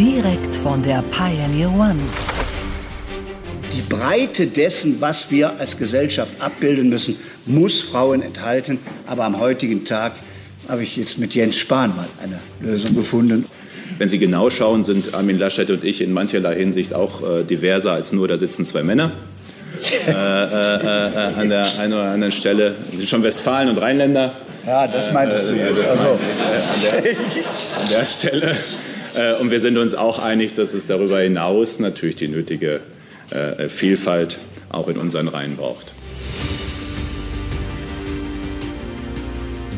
Direkt von der Pioneer One. Die Breite dessen, was wir als Gesellschaft abbilden müssen, muss Frauen enthalten. Aber am heutigen Tag habe ich jetzt mit Jens Spahn mal eine Lösung gefunden. Wenn Sie genau schauen, sind Armin Laschet und ich in mancherlei Hinsicht auch äh, diverser als nur, da sitzen zwei Männer. äh, äh, an der einen oder anderen Stelle. Sie sind schon Westfalen und Rheinländer. Ja, das meintest du jetzt. Das Also, äh, an, der, an der Stelle. Äh, Und wir sind uns auch einig, dass es darüber hinaus natürlich die nötige äh, Vielfalt auch in unseren Reihen braucht.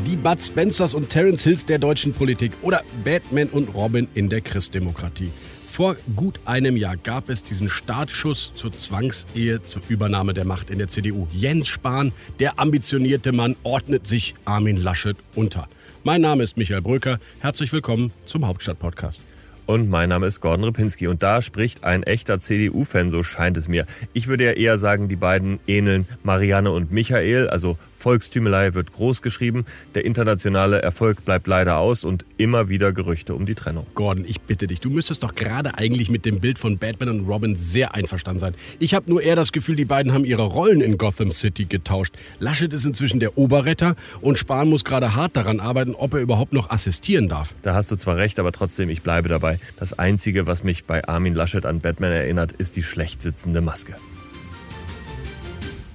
Die Bud Spencers und Terence Hills der deutschen Politik oder Batman und Robin in der Christdemokratie. Vor gut einem Jahr gab es diesen Startschuss zur Zwangsehe zur Übernahme der Macht in der CDU. Jens Spahn, der ambitionierte Mann, ordnet sich Armin Laschet unter. Mein Name ist Michael Bröker. Herzlich willkommen zum Hauptstadt-Podcast. Und mein Name ist Gordon Ripinski und da spricht ein echter CDU-Fan, so scheint es mir. Ich würde ja eher sagen, die beiden ähneln Marianne und Michael, also Volkstümelei wird groß geschrieben, der internationale Erfolg bleibt leider aus und immer wieder Gerüchte um die Trennung. Gordon, ich bitte dich, du müsstest doch gerade eigentlich mit dem Bild von Batman und Robin sehr einverstanden sein. Ich habe nur eher das Gefühl, die beiden haben ihre Rollen in Gotham City getauscht. Laschet ist inzwischen der Oberretter und Spahn muss gerade hart daran arbeiten, ob er überhaupt noch assistieren darf. Da hast du zwar recht, aber trotzdem, ich bleibe dabei. Das Einzige, was mich bei Armin Laschet an Batman erinnert, ist die schlecht sitzende Maske.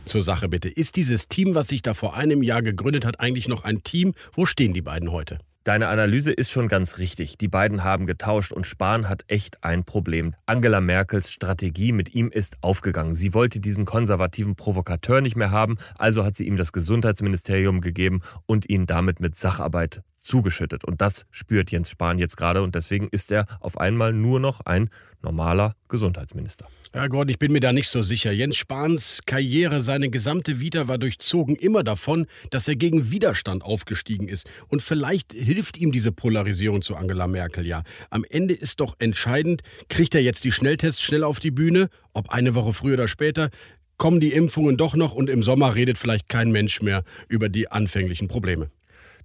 Zur Sache bitte. Ist dieses Team, was sich da vor einem Jahr gegründet hat, eigentlich noch ein Team? Wo stehen die beiden heute? Deine Analyse ist schon ganz richtig. Die beiden haben getauscht und Spahn hat echt ein Problem. Angela Merkels Strategie mit ihm ist aufgegangen. Sie wollte diesen konservativen Provokateur nicht mehr haben, also hat sie ihm das Gesundheitsministerium gegeben und ihn damit mit Sacharbeit zugeschüttet. Und das spürt Jens Spahn jetzt gerade und deswegen ist er auf einmal nur noch ein normaler Gesundheitsminister. Ja, Gordon, ich bin mir da nicht so sicher. Jens Spahns Karriere, seine gesamte Vita war durchzogen immer davon, dass er gegen Widerstand aufgestiegen ist. Und vielleicht hilft ihm diese Polarisierung zu Angela Merkel ja. Am Ende ist doch entscheidend, kriegt er jetzt die Schnelltests schnell auf die Bühne, ob eine Woche früher oder später, kommen die Impfungen doch noch und im Sommer redet vielleicht kein Mensch mehr über die anfänglichen Probleme.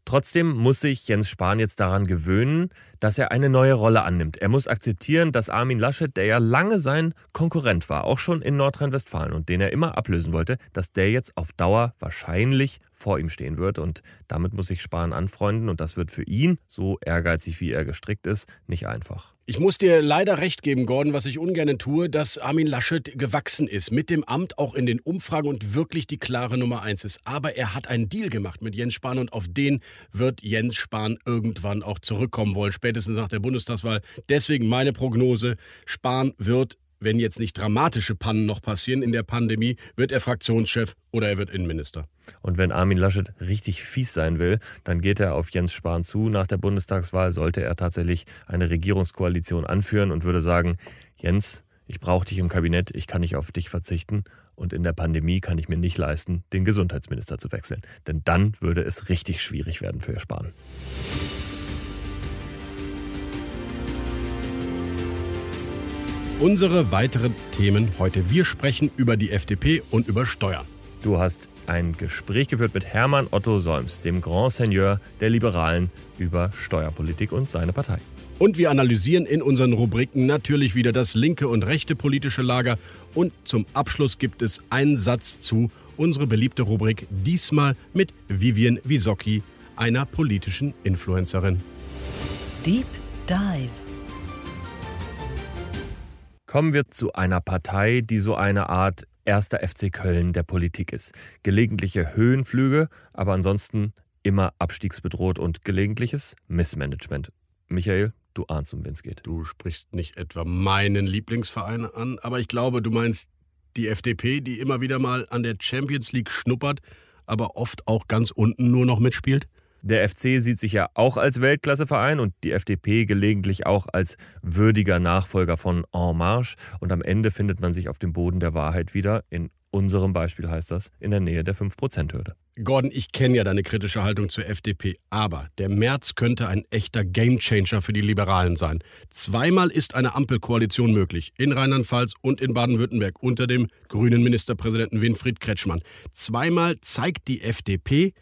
Trotzdem muss sich Jens Spahn jetzt daran gewöhnen, dass er eine neue Rolle annimmt. Er muss akzeptieren, dass Armin Laschet, der ja lange sein Konkurrent war, auch schon in Nordrhein-Westfalen und den er immer ablösen wollte, dass der jetzt auf Dauer wahrscheinlich vor ihm stehen wird. Und damit muss sich Spahn anfreunden und das wird für ihn, so ehrgeizig wie er gestrickt ist, nicht einfach. Ich muss dir leider recht geben, Gordon, was ich ungern tue, dass Armin Laschet gewachsen ist. Mit dem Amt auch in den Umfragen und wirklich die klare Nummer eins ist. Aber er hat einen Deal gemacht mit Jens Spahn und auf den wird Jens Spahn irgendwann auch zurückkommen wollen, spätestens nach der Bundestagswahl. Deswegen meine Prognose, Spahn wird wenn jetzt nicht dramatische Pannen noch passieren in der Pandemie, wird er Fraktionschef oder er wird Innenminister. Und wenn Armin Laschet richtig fies sein will, dann geht er auf Jens Spahn zu. Nach der Bundestagswahl sollte er tatsächlich eine Regierungskoalition anführen und würde sagen, Jens, ich brauche dich im Kabinett, ich kann nicht auf dich verzichten. Und in der Pandemie kann ich mir nicht leisten, den Gesundheitsminister zu wechseln. Denn dann würde es richtig schwierig werden für Spahn. Unsere weiteren Themen heute. Wir sprechen über die FDP und über Steuern. Du hast ein Gespräch geführt mit Hermann Otto Solms, dem Grand Seigneur der Liberalen, über Steuerpolitik und seine Partei. Und wir analysieren in unseren Rubriken natürlich wieder das linke und rechte politische Lager. Und zum Abschluss gibt es einen Satz zu unsere beliebte Rubrik, diesmal mit Vivian Wisocki, einer politischen Influencerin. Deep Dive. Kommen wir zu einer Partei, die so eine Art erster FC Köln der Politik ist. Gelegentliche Höhenflüge, aber ansonsten immer abstiegsbedroht und gelegentliches Missmanagement. Michael, du ahnst, um wen es geht. Du sprichst nicht etwa meinen Lieblingsverein an, aber ich glaube, du meinst die FDP, die immer wieder mal an der Champions League schnuppert, aber oft auch ganz unten nur noch mitspielt? Der FC sieht sich ja auch als Weltklasseverein und die FDP gelegentlich auch als würdiger Nachfolger von En Marche. Und am Ende findet man sich auf dem Boden der Wahrheit wieder. In unserem Beispiel heißt das in der Nähe der 5%-Hürde. Gordon, ich kenne ja deine kritische Haltung zur FDP, aber der März könnte ein echter Gamechanger für die Liberalen sein. Zweimal ist eine Ampelkoalition möglich, in Rheinland-Pfalz und in Baden-Württemberg unter dem grünen Ministerpräsidenten Winfried Kretschmann. Zweimal zeigt die FDP,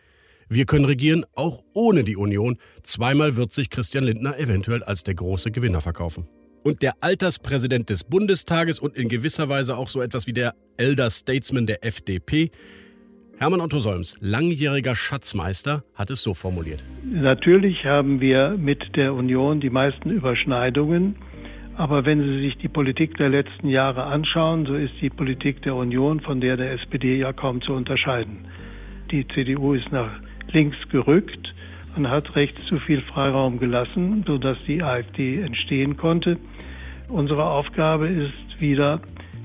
wir können regieren, auch ohne die Union. Zweimal wird sich Christian Lindner eventuell als der große Gewinner verkaufen. Und der Alterspräsident des Bundestages und in gewisser Weise auch so etwas wie der Elder Statesman der FDP Hermann Otto Solms, langjähriger Schatzmeister, hat es so formuliert. Natürlich haben wir mit der Union die meisten Überschneidungen. Aber wenn Sie sich die Politik der letzten Jahre anschauen, so ist die Politik der Union von der der SPD ja kaum zu unterscheiden. Die CDU ist nach links gerückt und hat rechts zu viel Freiraum gelassen, sodass die AfD entstehen konnte. Unsere Aufgabe ist wieder,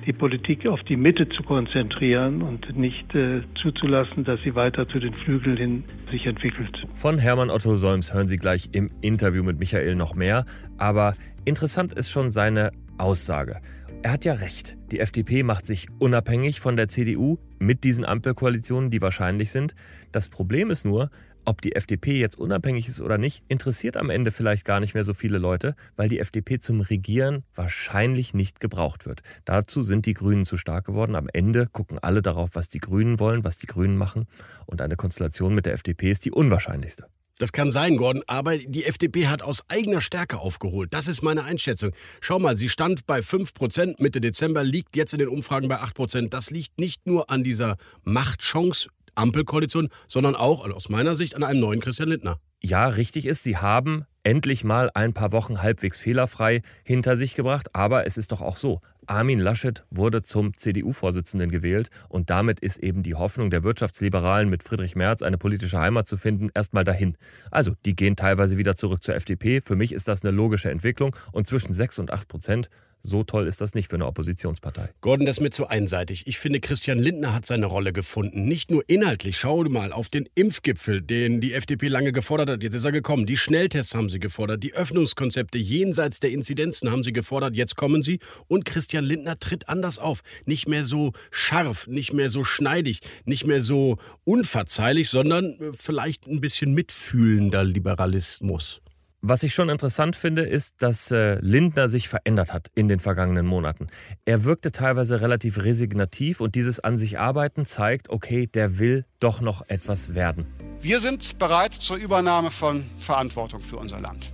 die Politik auf die Mitte zu konzentrieren und nicht äh, zuzulassen, dass sie weiter zu den Flügeln hin sich entwickelt. Von Hermann Otto Solms hören Sie gleich im Interview mit Michael noch mehr. Aber interessant ist schon seine Aussage. Er hat ja recht. Die FDP macht sich unabhängig von der CDU mit diesen Ampelkoalitionen, die wahrscheinlich sind. Das Problem ist nur, ob die FDP jetzt unabhängig ist oder nicht, interessiert am Ende vielleicht gar nicht mehr so viele Leute, weil die FDP zum Regieren wahrscheinlich nicht gebraucht wird. Dazu sind die Grünen zu stark geworden. Am Ende gucken alle darauf, was die Grünen wollen, was die Grünen machen. Und eine Konstellation mit der FDP ist die unwahrscheinlichste. Das kann sein, Gordon, aber die FDP hat aus eigener Stärke aufgeholt. Das ist meine Einschätzung. Schau mal, sie stand bei 5% Mitte Dezember, liegt jetzt in den Umfragen bei 8%. Das liegt nicht nur an dieser Machtchance Ampelkoalition, sondern auch also aus meiner Sicht an einem neuen Christian Lindner. Ja, richtig ist, sie haben endlich mal ein paar Wochen halbwegs fehlerfrei hinter sich gebracht. Aber es ist doch auch so, Armin Laschet wurde zum CDU-Vorsitzenden gewählt und damit ist eben die Hoffnung der Wirtschaftsliberalen mit Friedrich Merz eine politische Heimat zu finden erstmal dahin. Also, die gehen teilweise wieder zurück zur FDP. Für mich ist das eine logische Entwicklung und zwischen 6 und 8 Prozent so toll ist das nicht für eine Oppositionspartei. Gordon, das ist mir zu einseitig. Ich finde, Christian Lindner hat seine Rolle gefunden. Nicht nur inhaltlich. Schau mal auf den Impfgipfel, den die FDP lange gefordert hat. Jetzt ist er gekommen. Die Schnelltests haben sie gefordert. Die Öffnungskonzepte jenseits der Inzidenzen haben sie gefordert. Jetzt kommen sie. Und Christian Lindner tritt anders auf. Nicht mehr so scharf, nicht mehr so schneidig, nicht mehr so unverzeihlich, sondern äh, vielleicht ein bisschen mitfühlender Liberalismus. Was ich schon interessant finde, ist, dass äh, Lindner sich verändert hat in den vergangenen Monaten. Er wirkte teilweise relativ resignativ und dieses An sich arbeiten zeigt, okay, der will doch noch etwas werden. Wir sind bereit zur Übernahme von Verantwortung für unser Land.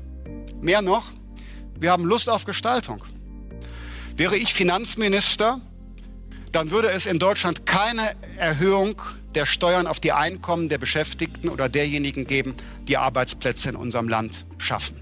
Mehr noch, wir haben Lust auf Gestaltung. Wäre ich Finanzminister, dann würde es in Deutschland keine Erhöhung der Steuern auf die Einkommen der Beschäftigten oder derjenigen geben, die Arbeitsplätze in unserem Land schaffen.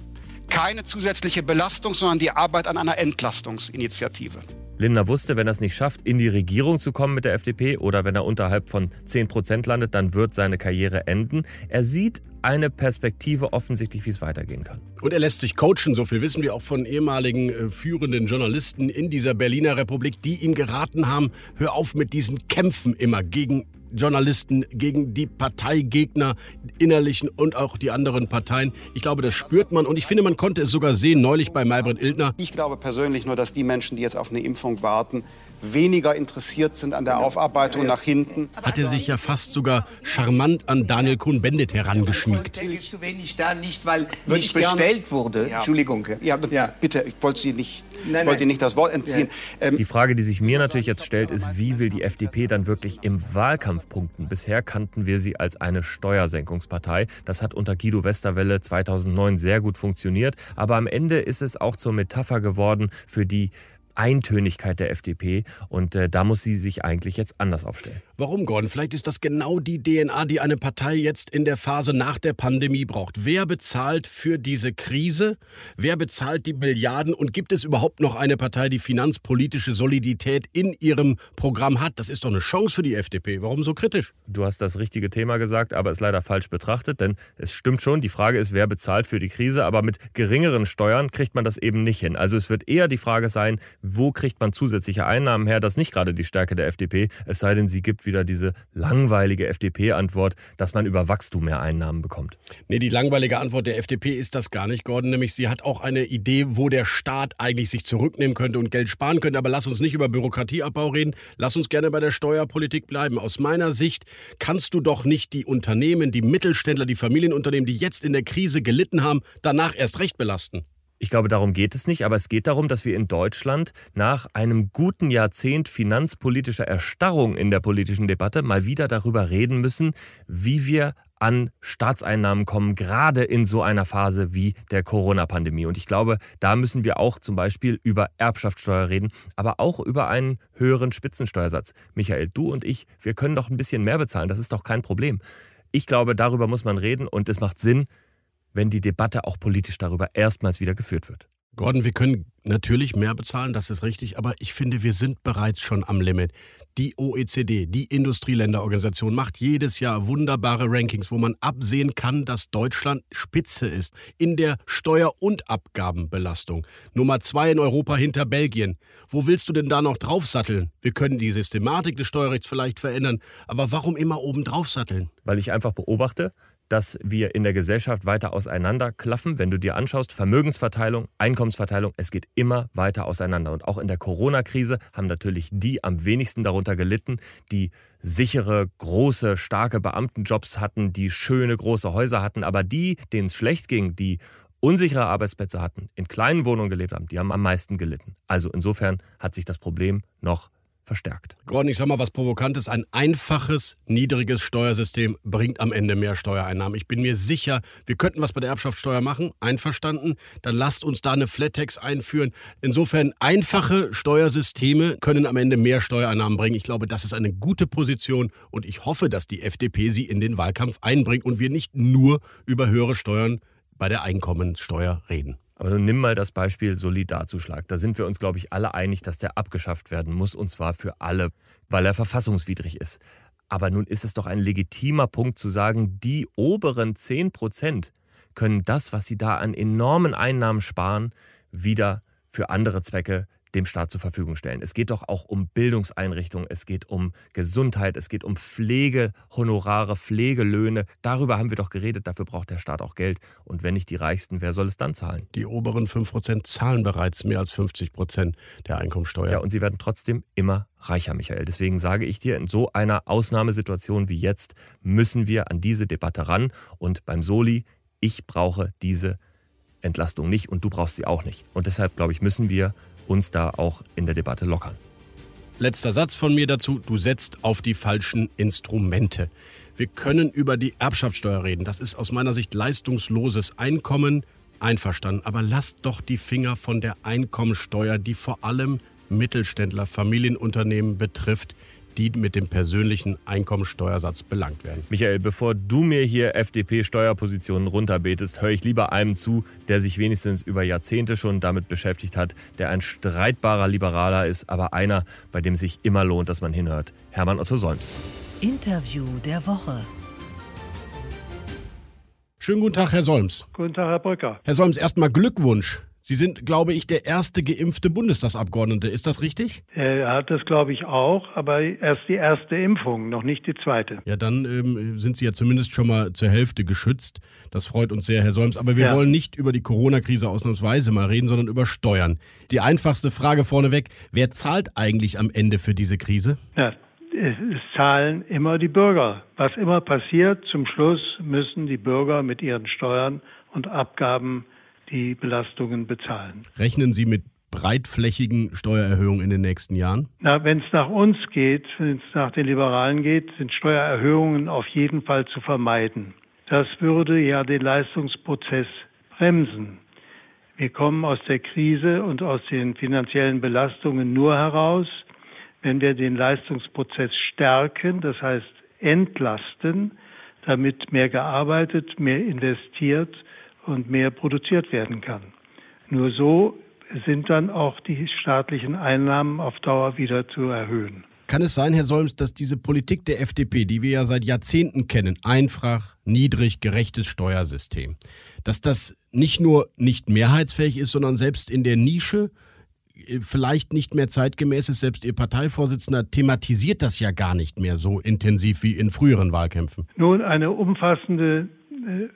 Keine zusätzliche Belastung, sondern die Arbeit an einer Entlastungsinitiative. Lindner wusste, wenn er es nicht schafft, in die Regierung zu kommen mit der FDP oder wenn er unterhalb von 10 Prozent landet, dann wird seine Karriere enden. Er sieht eine Perspektive offensichtlich, wie es weitergehen kann. Und er lässt sich coachen, so viel wissen wir auch von ehemaligen äh, führenden Journalisten in dieser Berliner Republik, die ihm geraten haben, hör auf mit diesen Kämpfen immer gegen Journalisten, gegen die Parteigegner, innerlichen und auch die anderen Parteien. Ich glaube, das spürt man und ich finde, man konnte es sogar sehen, neulich bei Maybrit Illner. Ich glaube persönlich nur, dass die Menschen, die jetzt auf eine Impfung warten, weniger interessiert sind an der Aufarbeitung nach hinten. Hat er sich ja fast sogar charmant an Daniel Kuhn-Bendit herangeschmiegt. ist zu wenig da, nicht weil Würde nicht bestellt wurde. Ja. Entschuldigung. Ja, ja, bitte, ich wollte Sie nicht, nein, wollte nicht das Wort entziehen. Ja. Ähm, die Frage, die sich mir natürlich jetzt stellt, ist, wie will die FDP dann wirklich im Wahlkampf punkten? Bisher kannten wir sie als eine Steuersenkungspartei. Das hat unter Guido Westerwelle 2009 sehr gut funktioniert. Aber am Ende ist es auch zur Metapher geworden für die Eintönigkeit der FDP und äh, da muss sie sich eigentlich jetzt anders aufstellen. Warum, Gordon? Vielleicht ist das genau die DNA, die eine Partei jetzt in der Phase nach der Pandemie braucht. Wer bezahlt für diese Krise? Wer bezahlt die Milliarden? Und gibt es überhaupt noch eine Partei, die finanzpolitische Solidität in ihrem Programm hat? Das ist doch eine Chance für die FDP. Warum so kritisch? Du hast das richtige Thema gesagt, aber es leider falsch betrachtet, denn es stimmt schon, die Frage ist, wer bezahlt für die Krise, aber mit geringeren Steuern kriegt man das eben nicht hin. Also es wird eher die Frage sein, wo kriegt man zusätzliche Einnahmen her? Das ist nicht gerade die Stärke der FDP, es sei denn, sie gibt wieder diese langweilige FDP-Antwort, dass man über Wachstum mehr Einnahmen bekommt. Nee, die langweilige Antwort der FDP ist das gar nicht, Gordon. Nämlich, sie hat auch eine Idee, wo der Staat eigentlich sich zurücknehmen könnte und Geld sparen könnte. Aber lass uns nicht über Bürokratieabbau reden. Lass uns gerne bei der Steuerpolitik bleiben. Aus meiner Sicht kannst du doch nicht die Unternehmen, die Mittelständler, die Familienunternehmen, die jetzt in der Krise gelitten haben, danach erst recht belasten. Ich glaube, darum geht es nicht, aber es geht darum, dass wir in Deutschland nach einem guten Jahrzehnt finanzpolitischer Erstarrung in der politischen Debatte mal wieder darüber reden müssen, wie wir an Staatseinnahmen kommen, gerade in so einer Phase wie der Corona-Pandemie. Und ich glaube, da müssen wir auch zum Beispiel über Erbschaftssteuer reden, aber auch über einen höheren Spitzensteuersatz. Michael, du und ich, wir können doch ein bisschen mehr bezahlen, das ist doch kein Problem. Ich glaube, darüber muss man reden und es macht Sinn, wenn die Debatte auch politisch darüber erstmals wieder geführt wird. Gordon, wir können natürlich mehr bezahlen, das ist richtig, aber ich finde, wir sind bereits schon am Limit. Die OECD, die Industrieländerorganisation, macht jedes Jahr wunderbare Rankings, wo man absehen kann, dass Deutschland Spitze ist in der Steuer- und Abgabenbelastung. Nummer zwei in Europa hinter Belgien. Wo willst du denn da noch draufsatteln? Wir können die Systematik des Steuerrechts vielleicht verändern, aber warum immer oben draufsatteln? Weil ich einfach beobachte, dass wir in der Gesellschaft weiter auseinanderklaffen. Wenn du dir anschaust, Vermögensverteilung, Einkommensverteilung, es geht immer weiter auseinander. Und auch in der Corona-Krise haben natürlich die am wenigsten darunter gelitten, die sichere, große, starke Beamtenjobs hatten, die schöne, große Häuser hatten. Aber die, denen es schlecht ging, die unsichere Arbeitsplätze hatten, in kleinen Wohnungen gelebt haben, die haben am meisten gelitten. Also insofern hat sich das Problem noch verstärkt. Gordon, ich sag mal was Provokantes. Ein einfaches, niedriges Steuersystem bringt am Ende mehr Steuereinnahmen. Ich bin mir sicher, wir könnten was bei der Erbschaftssteuer machen. Einverstanden? Dann lasst uns da eine Flat-Tax einführen. Insofern, einfache Steuersysteme können am Ende mehr Steuereinnahmen bringen. Ich glaube, das ist eine gute Position und ich hoffe, dass die FDP sie in den Wahlkampf einbringt und wir nicht nur über höhere Steuern bei der Einkommensteuer reden. Aber nun nimm mal das Beispiel Solidarzuschlag. Da sind wir uns, glaube ich, alle einig, dass der abgeschafft werden muss, und zwar für alle, weil er verfassungswidrig ist. Aber nun ist es doch ein legitimer Punkt zu sagen, die oberen 10 Prozent können das, was sie da an enormen Einnahmen sparen, wieder für andere Zwecke dem Staat zur Verfügung stellen. Es geht doch auch um Bildungseinrichtungen, es geht um Gesundheit, es geht um Pflegehonorare, Pflegelöhne. Darüber haben wir doch geredet, dafür braucht der Staat auch Geld. Und wenn nicht die Reichsten, wer soll es dann zahlen? Die oberen 5% zahlen bereits mehr als 50% der Einkommensteuer. Ja, und sie werden trotzdem immer reicher, Michael. Deswegen sage ich dir, in so einer Ausnahmesituation wie jetzt müssen wir an diese Debatte ran. Und beim Soli, ich brauche diese Entlastung nicht und du brauchst sie auch nicht. Und deshalb, glaube ich, müssen wir uns da auch in der Debatte lockern. Letzter Satz von mir dazu. Du setzt auf die falschen Instrumente. Wir können über die Erbschaftssteuer reden. Das ist aus meiner Sicht leistungsloses Einkommen. Einverstanden. Aber lasst doch die Finger von der Einkommensteuer, die vor allem Mittelständler, Familienunternehmen betrifft die mit dem persönlichen Einkommensteuersatz belangt werden. Michael, bevor du mir hier FDP-Steuerpositionen runterbetest, höre ich lieber einem zu, der sich wenigstens über Jahrzehnte schon damit beschäftigt hat, der ein streitbarer Liberaler ist, aber einer, bei dem sich immer lohnt, dass man hinhört. Hermann Otto Solms. Interview der Woche. Schönen guten Tag, Herr Solms. Guten Tag, Herr Brücker. Herr Solms, erstmal Glückwunsch. Sie sind, glaube ich, der erste geimpfte Bundestagsabgeordnete. Ist das richtig? Er hat das, glaube ich, auch, aber erst die erste Impfung, noch nicht die zweite. Ja, dann ähm, sind Sie ja zumindest schon mal zur Hälfte geschützt. Das freut uns sehr, Herr Solms. Aber wir ja. wollen nicht über die Corona-Krise ausnahmsweise mal reden, sondern über Steuern. Die einfachste Frage vorneweg, wer zahlt eigentlich am Ende für diese Krise? Ja, es zahlen immer die Bürger. Was immer passiert, zum Schluss müssen die Bürger mit ihren Steuern und Abgaben die Belastungen bezahlen. Rechnen Sie mit breitflächigen Steuererhöhungen in den nächsten Jahren? Na, wenn es nach uns geht, wenn es nach den Liberalen geht, sind Steuererhöhungen auf jeden Fall zu vermeiden. Das würde ja den Leistungsprozess bremsen. Wir kommen aus der Krise und aus den finanziellen Belastungen nur heraus, wenn wir den Leistungsprozess stärken, das heißt entlasten, damit mehr gearbeitet, mehr investiert und mehr produziert werden kann. Nur so sind dann auch die staatlichen Einnahmen auf Dauer wieder zu erhöhen. Kann es sein, Herr Solms, dass diese Politik der FDP, die wir ja seit Jahrzehnten kennen, einfach, niedrig, gerechtes Steuersystem, dass das nicht nur nicht mehrheitsfähig ist, sondern selbst in der Nische äh, vielleicht nicht mehr zeitgemäß ist. Selbst Ihr Parteivorsitzender thematisiert das ja gar nicht mehr so intensiv wie in früheren Wahlkämpfen. Nun, eine umfassende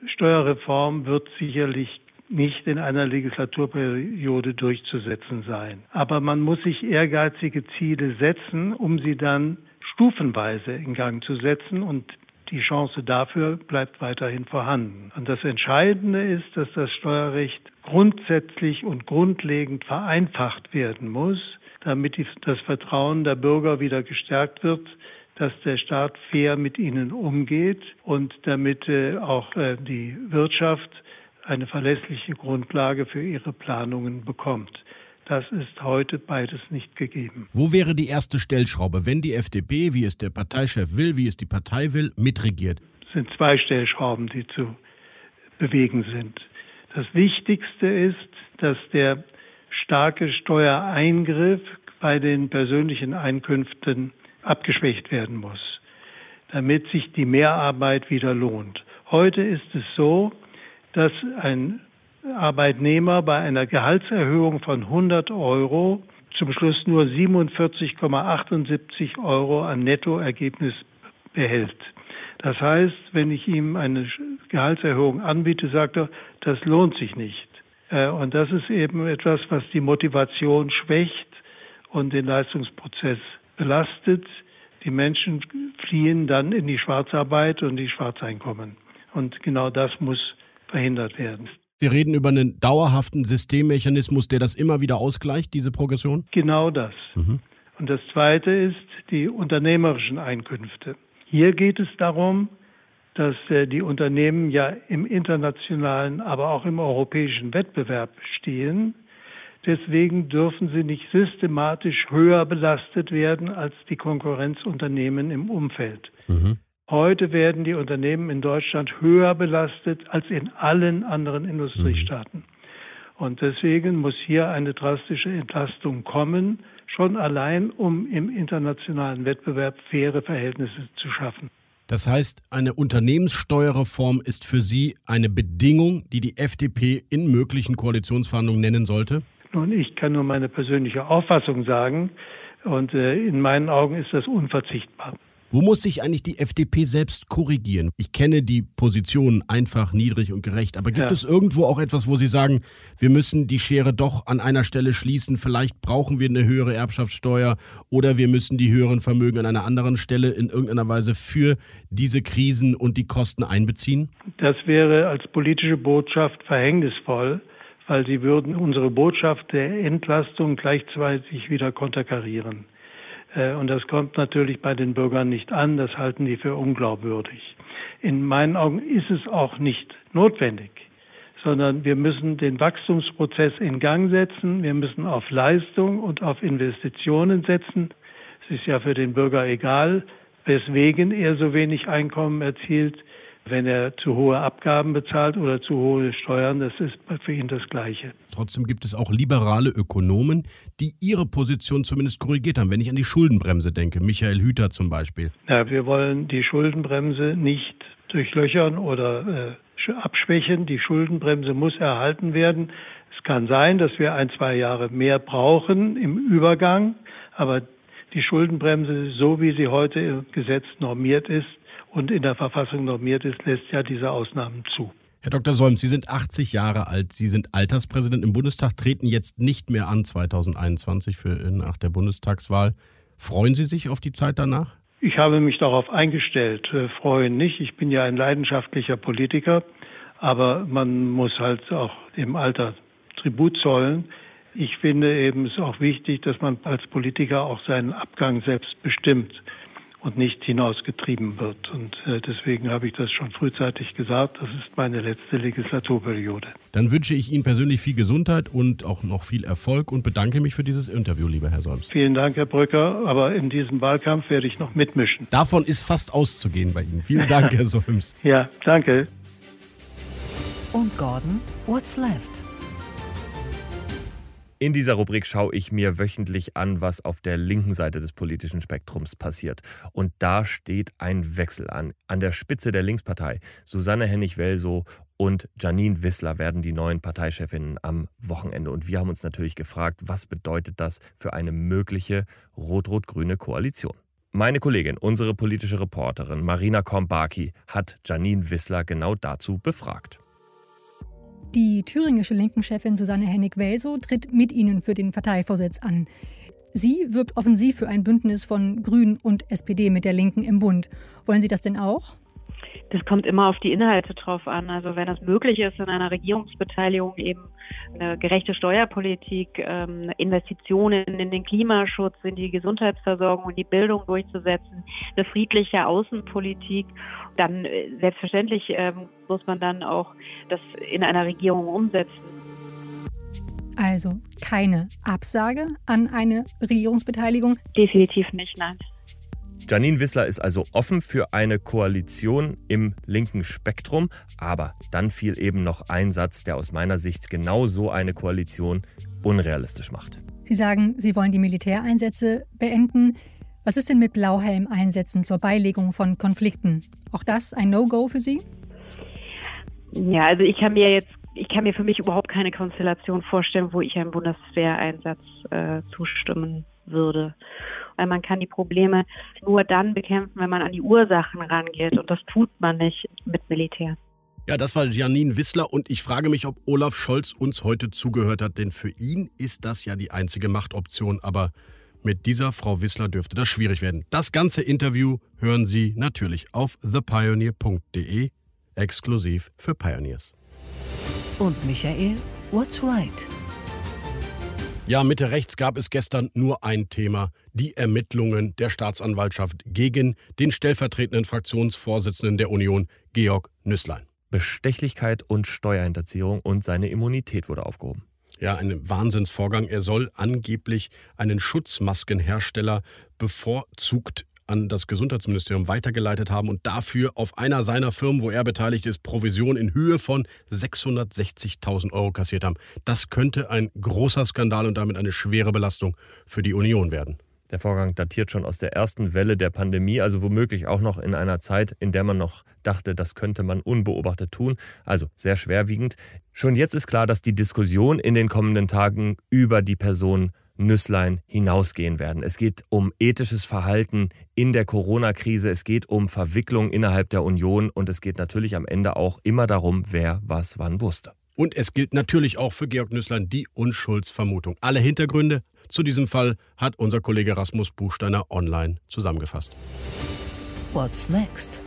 Steuerreform wird sicherlich nicht in einer Legislaturperiode durchzusetzen sein. Aber man muss sich ehrgeizige Ziele setzen, um sie dann stufenweise in Gang zu setzen und die Chance dafür bleibt weiterhin vorhanden. Und das Entscheidende ist, dass das Steuerrecht grundsätzlich und grundlegend vereinfacht werden muss, damit das Vertrauen der Bürger wieder gestärkt wird, dass der Staat fair mit ihnen umgeht und damit äh, auch äh, die Wirtschaft eine verlässliche Grundlage für ihre Planungen bekommt. Das ist heute beides nicht gegeben. Wo wäre die erste Stellschraube, wenn die FDP, wie es der Parteichef will, wie es die Partei will, mitregiert? Es sind zwei Stellschrauben, die zu bewegen sind. Das Wichtigste ist, dass der starke Steuereingriff bei den persönlichen Einkünften abgeschwächt werden muss, damit sich die Mehrarbeit wieder lohnt. Heute ist es so, dass ein Arbeitnehmer bei einer Gehaltserhöhung von 100 Euro zum Schluss nur 47,78 Euro an Nettoergebnis behält. Das heißt, wenn ich ihm eine Gehaltserhöhung anbiete, sagt er, das lohnt sich nicht. Äh, und das ist eben etwas, was die Motivation schwächt und den Leistungsprozess belastet. Die Menschen fliehen dann in die Schwarzarbeit und die Schwarzeinkommen. Und genau das muss verhindert werden. Wir reden über einen dauerhaften Systemmechanismus, der das immer wieder ausgleicht, diese Progression? Genau das. Mhm. Und das Zweite ist die unternehmerischen Einkünfte. Hier geht es darum, dass äh, die Unternehmen ja im internationalen, aber auch im europäischen Wettbewerb stehen. Deswegen dürfen sie nicht systematisch höher belastet werden als die Konkurrenzunternehmen im Umfeld. Mhm. Heute werden die Unternehmen in Deutschland höher belastet als in allen anderen Industriestaaten. Mhm. Und deswegen muss hier eine drastische Entlastung kommen, schon allein, um im internationalen Wettbewerb faire Verhältnisse zu schaffen. Das heißt, eine Unternehmenssteuerreform ist für Sie eine Bedingung, die die FDP in möglichen Koalitionsverhandlungen nennen sollte? Nun, ich kann nur meine persönliche Auffassung sagen. Und äh, in meinen Augen ist das unverzichtbar. Wo muss sich eigentlich die FDP selbst korrigieren? Ich kenne die Position einfach, niedrig und gerecht, aber gibt ja. es irgendwo auch etwas, wo Sie sagen, wir müssen die Schere doch an einer Stelle schließen, vielleicht brauchen wir eine höhere Erbschaftssteuer oder wir müssen die höheren Vermögen an einer anderen Stelle in irgendeiner Weise für diese Krisen und die Kosten einbeziehen? Das wäre als politische Botschaft verhängnisvoll weil sie würden unsere Botschaft der Entlastung gleichzeitig wieder konterkarieren. Äh, und das kommt natürlich bei den Bürgern nicht an. Das halten die für unglaubwürdig. In meinen Augen ist es auch nicht notwendig, sondern wir müssen den Wachstumsprozess in Gang setzen. Wir müssen auf Leistung und auf Investitionen setzen. Es ist ja für den Bürger egal, weswegen er so wenig Einkommen erzielt. Wenn er zu hohe Abgaben bezahlt oder zu hohe Steuern, das ist für ihn das Gleiche. Trotzdem gibt es auch liberale Ökonomen, die ihre Position zumindest korrigiert haben. Wenn ich an die Schuldenbremse denke, Michael Hüter zum Beispiel. Ja, wir wollen die Schuldenbremse nicht durchlöchern oder äh, abschwächen. Die Schuldenbremse muss erhalten werden. Es kann sein, dass wir ein, zwei Jahre mehr brauchen im Übergang, aber die Schuldenbremse, so wie sie heute im Gesetz normiert ist, und in der Verfassung normiert ist, lässt ja diese Ausnahmen zu. Herr Dr. Solms, Sie sind 80 Jahre alt, Sie sind Alterspräsident im Bundestag, treten jetzt nicht mehr an 2021 für, nach der Bundestagswahl. Freuen Sie sich auf die Zeit danach? Ich habe mich darauf eingestellt, äh, freuen nicht. Ich bin ja ein leidenschaftlicher Politiker, aber man muss halt auch dem Alter Tribut zollen. Ich finde eben es auch wichtig, dass man als Politiker auch seinen Abgang selbst bestimmt und nicht hinausgetrieben wird. Und äh, deswegen habe ich das schon frühzeitig gesagt. Das ist meine letzte Legislaturperiode. Dann wünsche ich Ihnen persönlich viel Gesundheit und auch noch viel Erfolg und bedanke mich für dieses Interview, lieber Herr Solms. Vielen Dank, Herr Brücker. Aber in diesem Wahlkampf werde ich noch mitmischen. Davon ist fast auszugehen bei Ihnen. Vielen Dank, Herr Solms. Ja, danke. Und Gordon, what's left? In dieser Rubrik schaue ich mir wöchentlich an, was auf der linken Seite des politischen Spektrums passiert. Und da steht ein Wechsel an. An der Spitze der Linkspartei, Susanne Hennig-Welsow und Janine Wissler werden die neuen Parteichefinnen am Wochenende. Und wir haben uns natürlich gefragt, was bedeutet das für eine mögliche rot-rot-grüne Koalition? Meine Kollegin, unsere politische Reporterin Marina Kombaki, hat Janine Wissler genau dazu befragt. Die thüringische Linken-Chefin Susanne Hennig-Welsow tritt mit ihnen für den Parteivorsitz an. Sie wirbt offensiv für ein Bündnis von Grünen und SPD mit der Linken im Bund. Wollen Sie das denn auch? Das kommt immer auf die Inhalte drauf an. Also wenn es möglich ist, in einer Regierungsbeteiligung eben eine gerechte Steuerpolitik, ähm, Investitionen in den Klimaschutz, in die Gesundheitsversorgung und die Bildung durchzusetzen, eine friedliche Außenpolitik, dann äh, selbstverständlich ähm, muss man dann auch das in einer Regierung umsetzen. Also keine Absage an eine Regierungsbeteiligung? Definitiv nicht, nein. Janine Wissler ist also offen für eine Koalition im linken Spektrum, aber dann fiel eben noch ein Satz, der aus meiner Sicht genau so eine Koalition unrealistisch macht. Sie sagen, Sie wollen die Militäreinsätze beenden. Was ist denn mit Blauhelm-Einsätzen zur Beilegung von Konflikten? Auch das ein No-Go für Sie? Ja, also ich kann mir jetzt, ich kann mir für mich überhaupt keine Konstellation vorstellen, wo ich einem Bundeswehreinsatz äh, zustimmen würde weil man kann die Probleme nur dann bekämpfen, wenn man an die Ursachen rangeht und das tut man nicht mit Militär. Ja, das war Janine Wissler und ich frage mich, ob Olaf Scholz uns heute zugehört hat, denn für ihn ist das ja die einzige Machtoption, aber mit dieser Frau Wissler dürfte das schwierig werden. Das ganze Interview hören Sie natürlich auf thepioneer.de, exklusiv für Pioneers. Und Michael, what's right? Ja, Mitte rechts gab es gestern nur ein Thema, die Ermittlungen der Staatsanwaltschaft gegen den stellvertretenden Fraktionsvorsitzenden der Union, Georg Nüßlein. Bestechlichkeit und Steuerhinterziehung und seine Immunität wurde aufgehoben. Ja, ein Wahnsinnsvorgang. Er soll angeblich einen Schutzmaskenhersteller bevorzugt an das Gesundheitsministerium weitergeleitet haben und dafür auf einer seiner Firmen, wo er beteiligt ist, Provision in Höhe von 660.000 Euro kassiert haben. Das könnte ein großer Skandal und damit eine schwere Belastung für die Union werden. Der Vorgang datiert schon aus der ersten Welle der Pandemie, also womöglich auch noch in einer Zeit, in der man noch dachte, das könnte man unbeobachtet tun. Also sehr schwerwiegend. Schon jetzt ist klar, dass die Diskussion in den kommenden Tagen über die Person Nüsslein hinausgehen werden. Es geht um ethisches Verhalten in der Corona-Krise, es geht um Verwicklung innerhalb der Union und es geht natürlich am Ende auch immer darum, wer was wann wusste. Und es gilt natürlich auch für Georg Nüsslein die Unschuldsvermutung. Alle Hintergründe zu diesem Fall hat unser Kollege Rasmus Buchsteiner online zusammengefasst. What's next?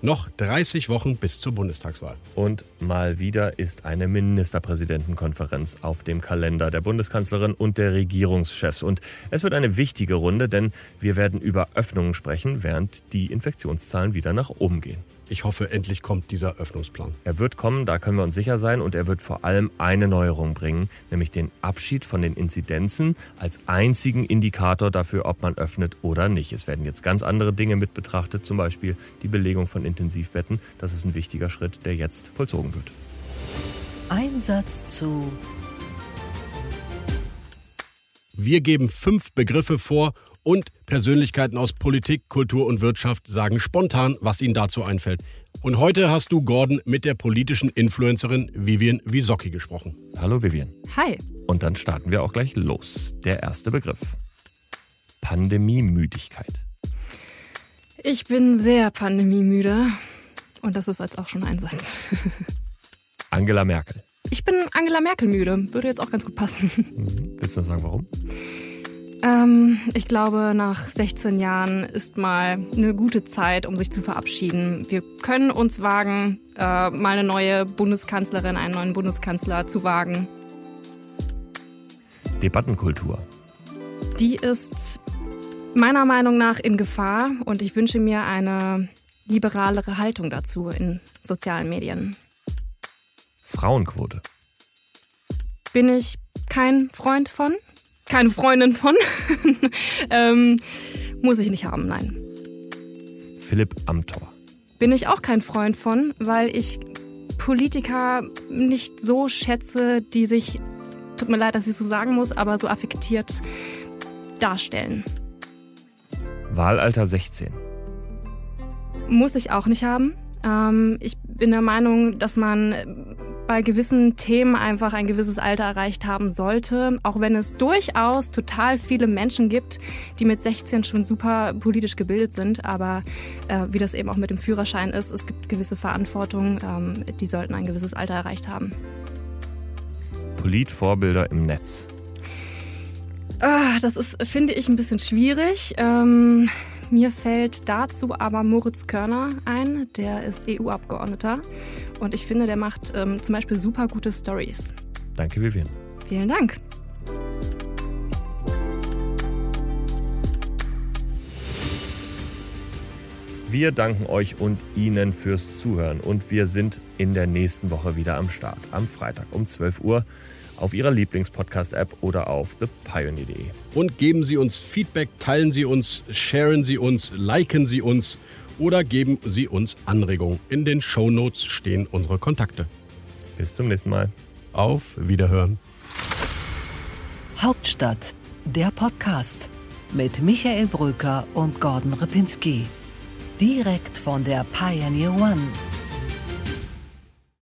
Noch 30 Wochen bis zur Bundestagswahl. Und mal wieder ist eine Ministerpräsidentenkonferenz auf dem Kalender der Bundeskanzlerin und der Regierungschefs. Und es wird eine wichtige Runde, denn wir werden über Öffnungen sprechen, während die Infektionszahlen wieder nach oben gehen. Ich hoffe, endlich kommt dieser Öffnungsplan. Er wird kommen, da können wir uns sicher sein. Und er wird vor allem eine Neuerung bringen, nämlich den Abschied von den Inzidenzen als einzigen Indikator dafür, ob man öffnet oder nicht. Es werden jetzt ganz andere Dinge mit betrachtet, zum Beispiel die Belegung von Intensivbetten. Das ist ein wichtiger Schritt, der jetzt vollzogen wird. Einsatz zu. Wir geben fünf Begriffe vor und Persönlichkeiten aus Politik, Kultur und Wirtschaft sagen spontan, was ihnen dazu einfällt. Und heute hast du, Gordon, mit der politischen Influencerin Vivian Wisocki gesprochen. Hallo Vivian. Hi. Und dann starten wir auch gleich los. Der erste Begriff. Pandemiemüdigkeit. Ich bin sehr pandemiemüde. Und das ist als auch schon ein Satz. Angela Merkel. Ich bin Angela Merkel müde. Würde jetzt auch ganz gut passen. Mhm. Willst du noch sagen, warum? Ähm, ich glaube, nach 16 Jahren ist mal eine gute Zeit, um sich zu verabschieden. Wir können uns wagen, äh, mal eine neue Bundeskanzlerin, einen neuen Bundeskanzler zu wagen. Debattenkultur. Die ist meiner Meinung nach in Gefahr und ich wünsche mir eine liberalere Haltung dazu in sozialen Medien. Frauenquote. Bin ich kein Freund von keine Freundin von. ähm, muss ich nicht haben, nein. Philipp Amthor. Bin ich auch kein Freund von, weil ich Politiker nicht so schätze, die sich, tut mir leid, dass ich so sagen muss, aber so affektiert darstellen. Wahlalter 16. Muss ich auch nicht haben. Ähm, ich bin der Meinung, dass man bei gewissen Themen einfach ein gewisses Alter erreicht haben sollte, auch wenn es durchaus total viele Menschen gibt, die mit 16 schon super politisch gebildet sind, aber äh, wie das eben auch mit dem Führerschein ist, es gibt gewisse Verantwortungen, ähm, die sollten ein gewisses Alter erreicht haben. Politvorbilder im Netz. Ah, das ist, finde ich, ein bisschen schwierig. Ähm, mir fällt dazu aber Moritz Körner ein, der ist EU-Abgeordneter und ich finde, der macht ähm, zum Beispiel super gute Stories. Danke, Vivian. Vielen Dank. Wir danken euch und Ihnen fürs Zuhören und wir sind in der nächsten Woche wieder am Start, am Freitag um 12 Uhr auf Ihrer Lieblingspodcast-App oder auf thepioneer.de. Und geben Sie uns Feedback, teilen Sie uns, sharen Sie uns, liken Sie uns oder geben Sie uns Anregungen. In den Show Notes stehen unsere Kontakte. Bis zum nächsten Mal. Auf Wiederhören. Hauptstadt, der Podcast mit Michael Bröker und Gordon Ripinski. Direkt von der Pioneer One.